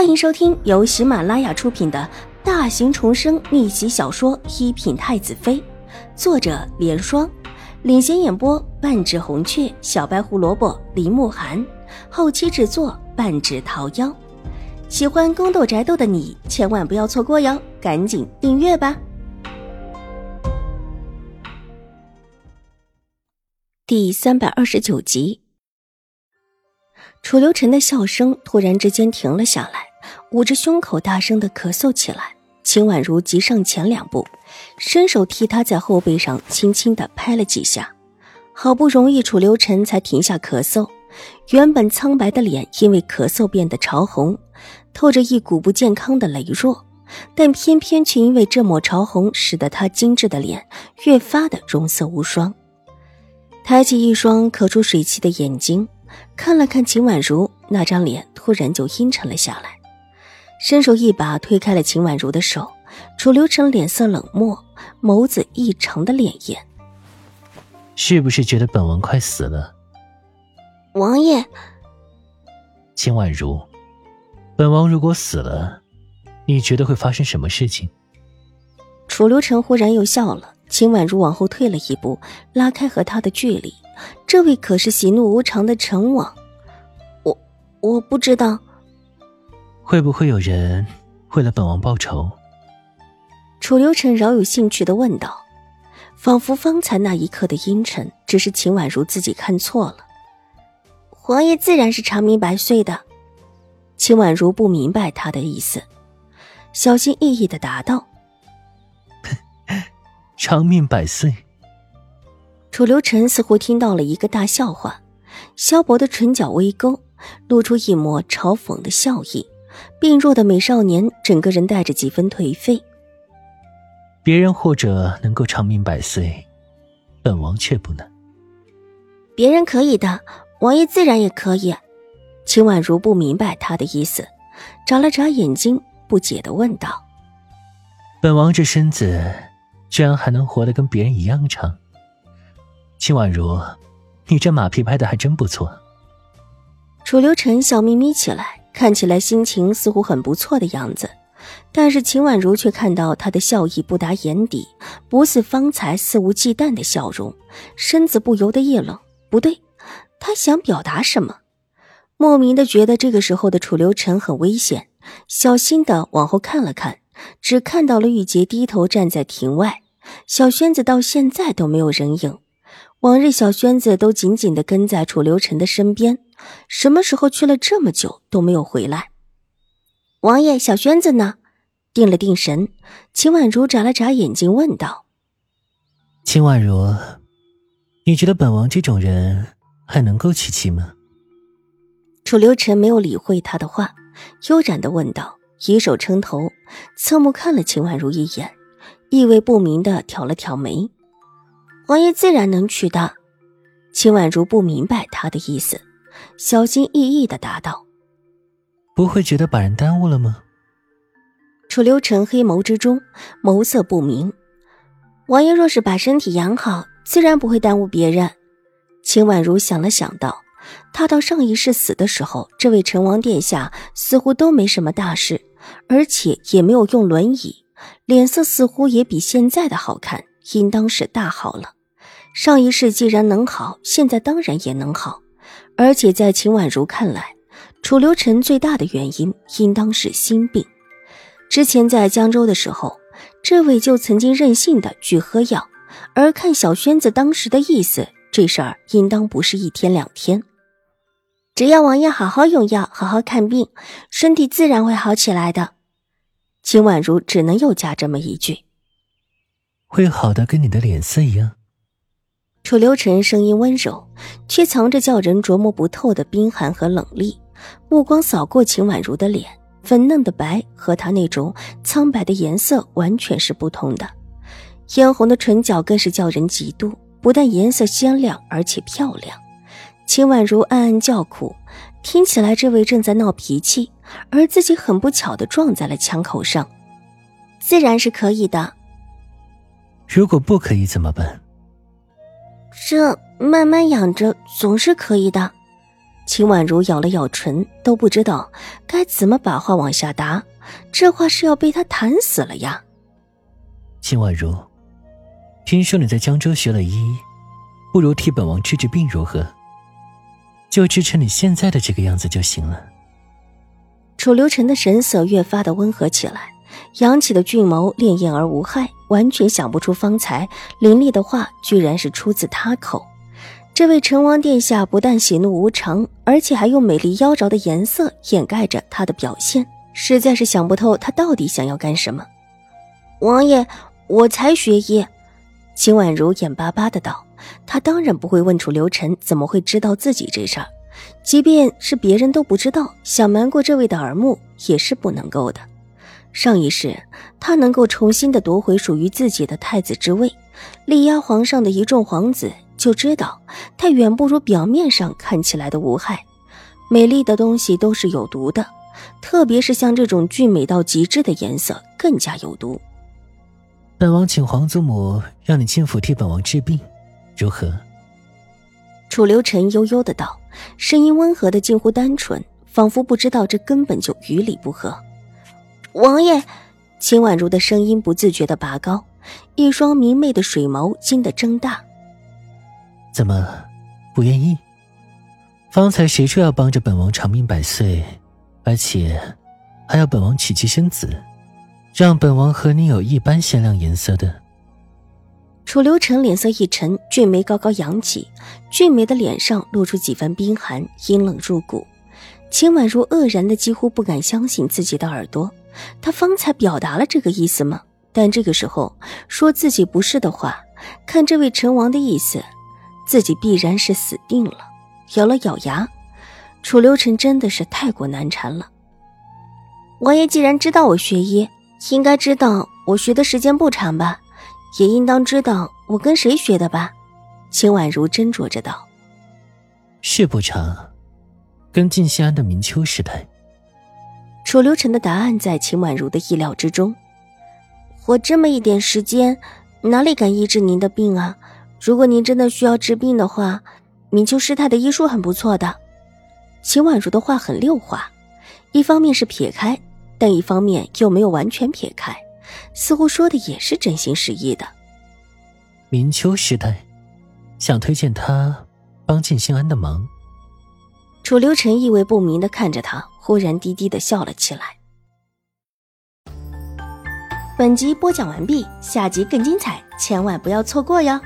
欢迎收听由喜马拉雅出品的大型重生逆袭小说《一品太子妃》，作者：莲霜，领衔演播：半指红雀、小白胡萝卜、林慕寒，后期制作：半指桃夭。喜欢宫斗宅斗的你千万不要错过哟，赶紧订阅吧！第三百二十九集。楚留臣的笑声突然之间停了下来，捂着胸口大声的咳嗽起来。秦婉如急上前两步，伸手替他在后背上轻轻的拍了几下，好不容易楚留臣才停下咳嗽。原本苍白的脸因为咳嗽变得潮红，透着一股不健康的羸弱，但偏偏却因为这抹潮红，使得他精致的脸越发的容色无双。抬起一双咳出水汽的眼睛。看了看秦婉如那张脸，突然就阴沉了下来，伸手一把推开了秦婉如的手。楚留臣脸色冷漠，眸子异常的潋滟。是不是觉得本王快死了？王爷，秦婉如，本王如果死了，你觉得会发生什么事情？楚留臣忽然又笑了。秦婉如往后退了一步，拉开和他的距离。这位可是喜怒无常的陈王，我我不知道，会不会有人为了本王报仇？楚留臣饶有兴趣的问道，仿佛方才那一刻的阴沉，只是秦婉如自己看错了。皇爷自然是长命百岁的，秦婉如不明白他的意思，小心翼翼的答道：“ 长命百岁。”楚留臣似乎听到了一个大笑话，萧博的唇角微勾，露出一抹嘲讽的笑意。病弱的美少年，整个人带着几分颓废。别人或者能够长命百岁，本王却不能。别人可以的，王爷自然也可以。秦婉如不明白他的意思，眨了眨眼睛，不解的问道：“本王这身子，居然还能活得跟别人一样长？”秦婉如，你这马屁拍的还真不错。楚留臣笑眯眯起来，看起来心情似乎很不错的样子，但是秦婉如却看到他的笑意不达眼底，不似方才肆无忌惮的笑容，身子不由得一冷。不对，他想表达什么？莫名的觉得这个时候的楚留臣很危险，小心的往后看了看，只看到了玉洁低头站在庭外，小轩子到现在都没有人影。往日小轩子都紧紧的跟在楚留臣的身边，什么时候去了这么久都没有回来？王爷，小轩子呢？定了定神，秦婉如眨了眨眼睛，问道：“秦婉如，你觉得本王这种人还能够娶妻吗？”楚留臣没有理会他的话，悠然的问道，以手撑头，侧目看了秦婉如一眼，意味不明的挑了挑眉。王爷自然能娶的，秦婉如不明白他的意思，小心翼翼的答道：“不会觉得把人耽误了吗？”楚留臣黑眸之中眸色不明。王爷若是把身体养好，自然不会耽误别人。秦婉如想了想道：“他到上一世死的时候，这位陈王殿下似乎都没什么大事，而且也没有用轮椅，脸色似乎也比现在的好看，应当是大好了。”上一世既然能好，现在当然也能好。而且在秦婉如看来，楚留臣最大的原因应当是心病。之前在江州的时候，这位就曾经任性的去喝药。而看小轩子当时的意思，这事儿应当不是一天两天。只要王爷好好用药，好好看病，身体自然会好起来的。秦婉如只能又加这么一句：“会好的跟你的脸色一样。”楚留臣声音温柔，却藏着叫人琢磨不透的冰寒和冷厉。目光扫过秦婉如的脸，粉嫩的白和她那种苍白的颜色完全是不同的。嫣红的唇角更是叫人嫉妒，不但颜色鲜亮，而且漂亮。秦婉如暗暗叫苦，听起来这位正在闹脾气，而自己很不巧的撞在了枪口上。自然是可以的。如果不可以怎么办？这慢慢养着总是可以的。秦婉如咬了咬唇，都不知道该怎么把话往下答。这话是要被他弹死了呀！秦婉如，听说你在江州学了医，不如替本王治治病如何？就治成你现在的这个样子就行了。楚留臣的神色越发的温和起来，扬起的俊眸潋滟而无害，完全想不出方才林立的话居然是出自他口。这位成王殿下不但喜怒无常，而且还用美丽妖娆的颜色掩盖着他的表现，实在是想不透他到底想要干什么。王爷，我才学医。秦婉如眼巴巴的道：“他当然不会问楚留臣怎么会知道自己这事儿。”即便是别人都不知道，想瞒过这位的耳目也是不能够的。上一世，他能够重新的夺回属于自己的太子之位，力压皇上的一众皇子，就知道他远不如表面上看起来的无害。美丽的东西都是有毒的，特别是像这种俊美到极致的颜色，更加有毒。本王请皇祖母让你进府替本王治病，如何？楚留臣悠悠的道。声音温和的近乎单纯，仿佛不知道这根本就与理不合。王爷，秦婉如的声音不自觉的拔高，一双明媚的水眸惊得睁大。怎么，不愿意？方才谁说要帮着本王长命百岁，而且还要本王娶妻生子，让本王和你有一般鲜亮颜色的？楚留臣脸色一沉，俊眉高高扬起，俊眉的脸上露出几分冰寒，阴冷入骨。秦婉如愕然的几乎不敢相信自己的耳朵，他方才表达了这个意思吗？但这个时候说自己不是的话，看这位陈王的意思，自己必然是死定了。咬了咬牙，楚留臣真的是太过难缠了。王爷既然知道我学医，应该知道我学的时间不长吧？也应当知道我跟谁学的吧？秦婉如斟酌着道：“是不长，跟晋西安的明秋时代。”楚留臣的答案在秦婉如的意料之中。我这么一点时间，哪里敢医治您的病啊？如果您真的需要治病的话，明秋师太的医术很不错的。秦婉如的话很溜滑，一方面是撇开，但一方面又没有完全撇开。似乎说的也是真心实意的。明秋时代，想推荐他帮晋兴安的忙。楚留臣意味不明的看着他，忽然低低的笑了起来。本集播讲完毕，下集更精彩，千万不要错过哟。